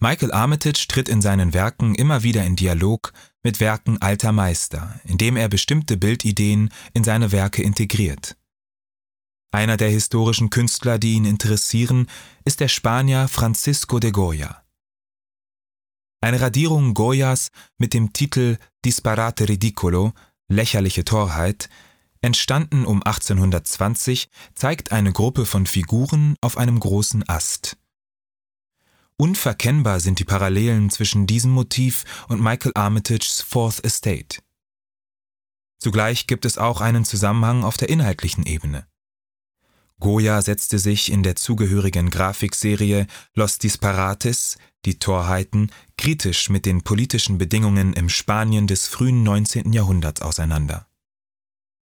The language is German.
Michael Armitage tritt in seinen Werken immer wieder in Dialog mit Werken alter Meister, indem er bestimmte Bildideen in seine Werke integriert. Einer der historischen Künstler, die ihn interessieren, ist der Spanier Francisco de Goya. Eine Radierung Goyas mit dem Titel Disparate Ridicolo Lächerliche Torheit, entstanden um 1820, zeigt eine Gruppe von Figuren auf einem großen Ast. Unverkennbar sind die Parallelen zwischen diesem Motiv und Michael Armitages Fourth Estate. Zugleich gibt es auch einen Zusammenhang auf der inhaltlichen Ebene. Goya setzte sich in der zugehörigen Grafikserie Los Disparates, die Torheiten, kritisch mit den politischen Bedingungen im Spanien des frühen 19. Jahrhunderts auseinander